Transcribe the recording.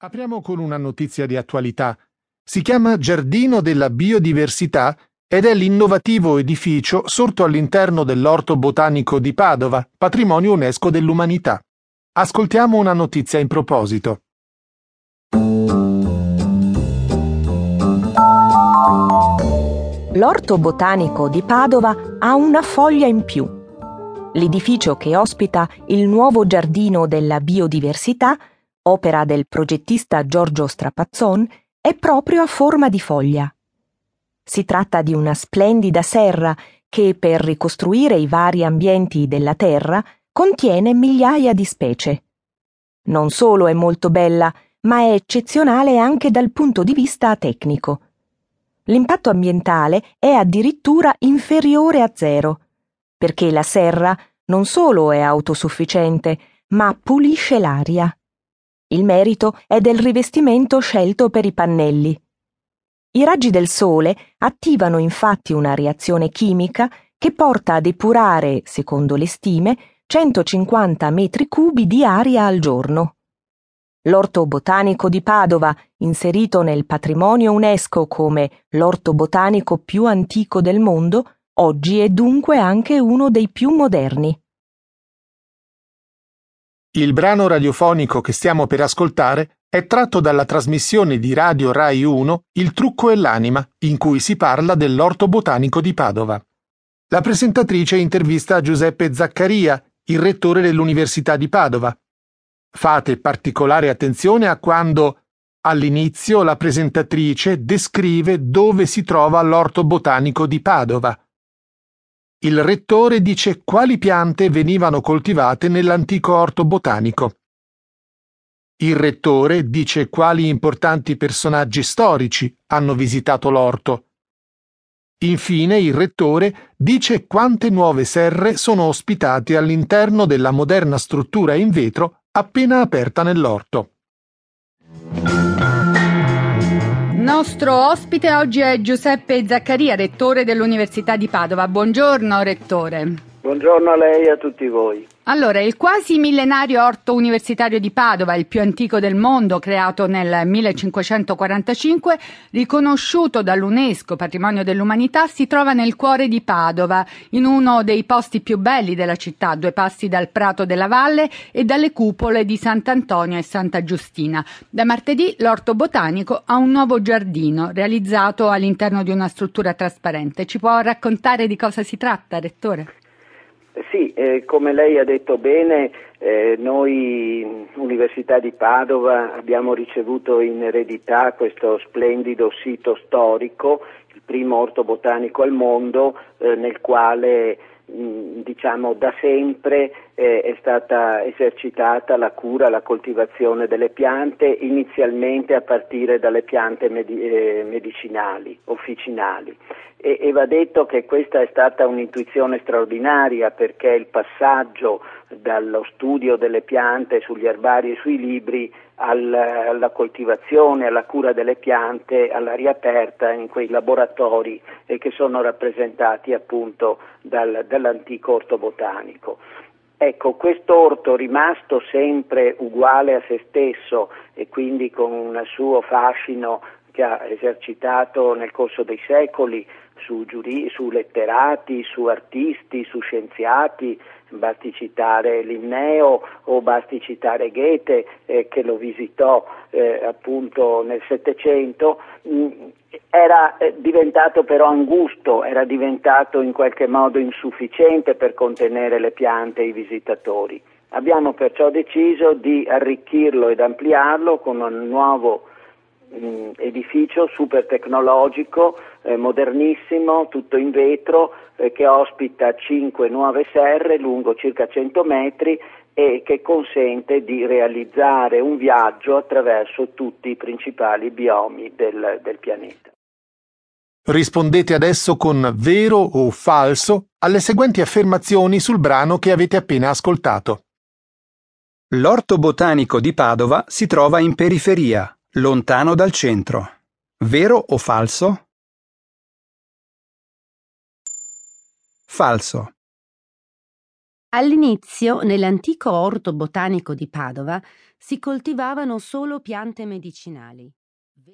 Apriamo con una notizia di attualità. Si chiama Giardino della Biodiversità ed è l'innovativo edificio sorto all'interno dell'Orto Botanico di Padova, patrimonio UNESCO dell'umanità. Ascoltiamo una notizia in proposito. L'Orto Botanico di Padova ha una foglia in più. L'edificio che ospita il nuovo Giardino della Biodiversità opera del progettista Giorgio Strapazzon, è proprio a forma di foglia. Si tratta di una splendida serra che, per ricostruire i vari ambienti della Terra, contiene migliaia di specie. Non solo è molto bella, ma è eccezionale anche dal punto di vista tecnico. L'impatto ambientale è addirittura inferiore a zero, perché la serra non solo è autosufficiente, ma pulisce l'aria. Il merito è del rivestimento scelto per i pannelli. I raggi del sole attivano infatti una reazione chimica che porta a depurare, secondo le stime, 150 metri cubi di aria al giorno. L'orto botanico di Padova, inserito nel patrimonio UNESCO come l'orto botanico più antico del mondo, oggi è dunque anche uno dei più moderni. Il brano radiofonico che stiamo per ascoltare è tratto dalla trasmissione di Radio Rai 1 Il trucco e l'anima, in cui si parla dell'orto botanico di Padova. La presentatrice intervista Giuseppe Zaccaria, il rettore dell'Università di Padova. Fate particolare attenzione a quando all'inizio la presentatrice descrive dove si trova l'orto botanico di Padova il rettore dice quali piante venivano coltivate nell'antico orto botanico. Il rettore dice quali importanti personaggi storici hanno visitato l'orto. Infine il rettore dice quante nuove serre sono ospitate all'interno della moderna struttura in vetro appena aperta nell'orto. Nostro ospite oggi è Giuseppe Zaccaria, rettore dell'Università di Padova. Buongiorno, rettore. Buongiorno a lei e a tutti voi. Allora, il quasi millenario orto universitario di Padova, il più antico del mondo, creato nel 1545, riconosciuto dall'UNESCO Patrimonio dell'Umanità, si trova nel cuore di Padova, in uno dei posti più belli della città, due passi dal Prato della Valle e dalle cupole di Sant'Antonio e Santa Giustina. Da martedì l'orto botanico ha un nuovo giardino, realizzato all'interno di una struttura trasparente. Ci può raccontare di cosa si tratta, Rettore? Sì, eh, come lei ha detto bene, eh, noi Università di Padova abbiamo ricevuto in eredità questo splendido sito storico, il primo orto botanico al mondo, eh, nel quale mh, diciamo da sempre è stata esercitata la cura, la coltivazione delle piante, inizialmente a partire dalle piante eh, medicinali, officinali e, e va detto che questa è stata un'intuizione straordinaria perché il passaggio dallo studio delle piante sugli erbari e sui libri al, alla coltivazione, alla cura delle piante all'aria aperta in quei laboratori eh, che sono rappresentati appunto dal, dall'antico orto botanico. Ecco, quest'orto rimasto sempre uguale a se stesso e quindi con un suo fascino che ha esercitato nel corso dei secoli su, giuri, su letterati, su artisti, su scienziati, basti citare Linneo o basti citare Goethe eh, che lo visitò eh, appunto nel Settecento, mm, era eh, diventato però angusto, era diventato in qualche modo insufficiente per contenere le piante e i visitatori. Abbiamo perciò deciso di arricchirlo ed ampliarlo con un nuovo mh, edificio super tecnologico, eh, modernissimo, tutto in vetro, eh, che ospita cinque nuove serre lungo circa 100 metri e che consente di realizzare un viaggio attraverso tutti i principali biomi del, del pianeta. Rispondete adesso con vero o falso alle seguenti affermazioni sul brano che avete appena ascoltato. L'orto botanico di Padova si trova in periferia, Lontano dal centro. Vero o falso? Falso. All'inizio, nell'antico orto botanico di Padova, si coltivavano solo piante medicinali.